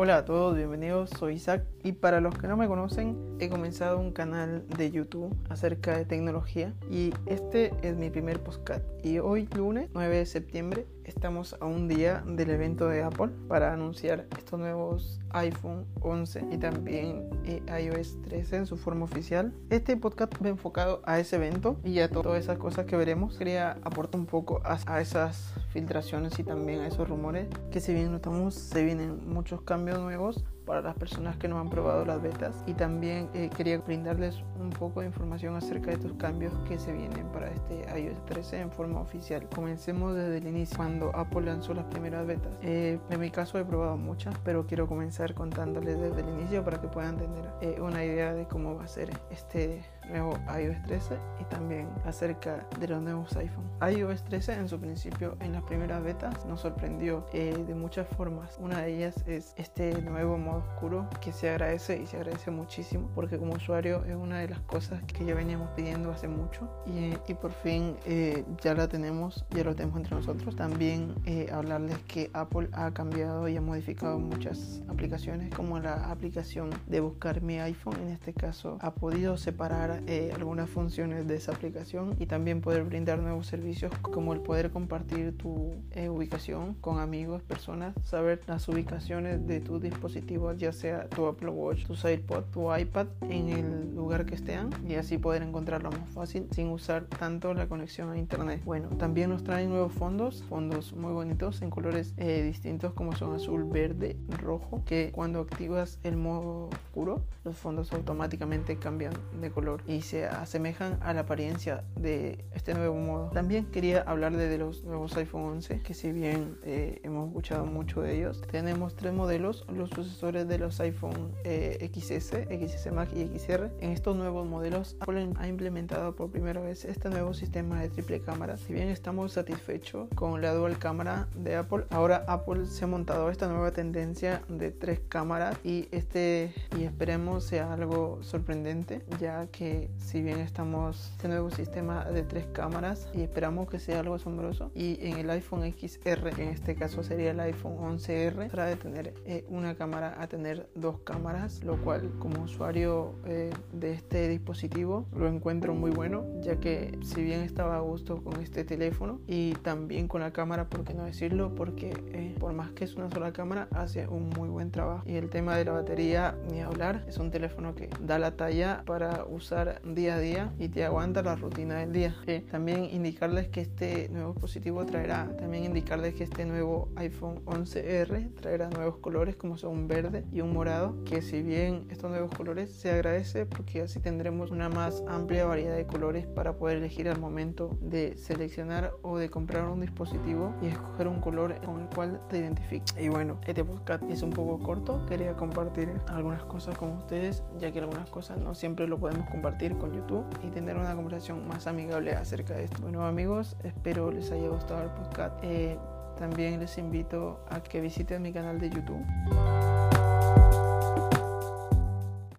Hola a todos, bienvenidos, soy Isaac y para los que no me conocen he comenzado un canal de YouTube acerca de tecnología y este es mi primer podcast y hoy lunes 9 de septiembre estamos a un día del evento de Apple para anunciar estos nuevos iPhone 11 y también eh, iOS 13 en su forma oficial. Este podcast va enfocado a ese evento y a todas esas cosas que veremos. Quería aportar un poco a, a esas filtraciones y también a esos rumores que si bien notamos se vienen muchos cambios nuevos para las personas que no han probado las betas y también eh, quería brindarles un poco de información acerca de estos cambios que se vienen para este iOS 13 en forma oficial. Comencemos desde el inicio, cuando Apple lanzó las primeras betas. Eh, en mi caso he probado muchas, pero quiero comenzar contándoles desde el inicio para que puedan tener eh, una idea de cómo va a ser este nuevo iOS 13 y también acerca de los nuevos iPhone. iOS 13 en su principio en las primeras betas nos sorprendió de muchas formas. Una de ellas es este nuevo modo oscuro que se agradece y se agradece muchísimo porque como usuario es una de las cosas que ya veníamos pidiendo hace mucho y, y por fin eh, ya la tenemos, ya lo tenemos entre nosotros. También eh, hablarles que Apple ha cambiado y ha modificado muchas aplicaciones como la aplicación de buscar mi iPhone en este caso ha podido separar eh, algunas funciones de esa aplicación y también poder brindar nuevos servicios como el poder compartir tu ubicación con amigos, personas, saber las ubicaciones de tu dispositivo ya sea tu Apple Watch, tu iPod, tu iPad, en el lugar que estén y así poder encontrarlo más fácil sin usar tanto la conexión a internet. Bueno, también nos traen nuevos fondos, fondos muy bonitos en colores eh, distintos como son azul, verde, rojo, que cuando activas el modo oscuro, los fondos automáticamente cambian de color y se asemejan a la apariencia de este nuevo modo. También quería hablar de, los nuevos iPhone 11, que si bien eh, hemos escuchado mucho de ellos, tenemos tres modelos, los sucesores de los iPhone eh, XS, XS Max y XR. En estos nuevos modelos, Apple ha implementado por primera vez este nuevo sistema de triple cámara. Si bien estamos satisfechos con la dual cámara de Apple, ahora Apple se ha montado esta nueva tendencia de tres cámaras y este y esperemos sea algo sorprendente, ya que si bien estamos este nuevo sistema de tres cámaras y esperamos que sea algo asombroso y en el iPhone XR, que en este caso sería el iPhone 11R, para de tener eh, una cámara a tener dos cámaras, lo cual como usuario eh, de este dispositivo lo encuentro muy bueno, ya que si bien estaba a gusto con este teléfono y también con la cámara, por qué no decirlo, porque eh, por más que es una sola cámara, hace un muy buen trabajo. Y el tema de la batería, ni hablar, es un teléfono que da la talla para usar día a día y te aguanta la rutina del día. Eh, también indicarles que este nuevo dispositivo traerá, también indicarles que este nuevo iPhone 11R traerá nuevos colores como son verde y un morado, que si bien estos nuevos colores se agradece porque así tendremos una más amplia variedad de colores para poder elegir al momento de seleccionar o de comprar un dispositivo y escoger un color con el cual te identifiques. Y bueno, este podcast es un poco corto, quería compartir algunas cosas con ustedes, ya que algunas cosas no siempre lo podemos compartir con YouTube y tener una conversación más amigable acerca de esto. Bueno amigos, espero les haya gustado el podcast. Eh, también les invito a que visiten mi canal de YouTube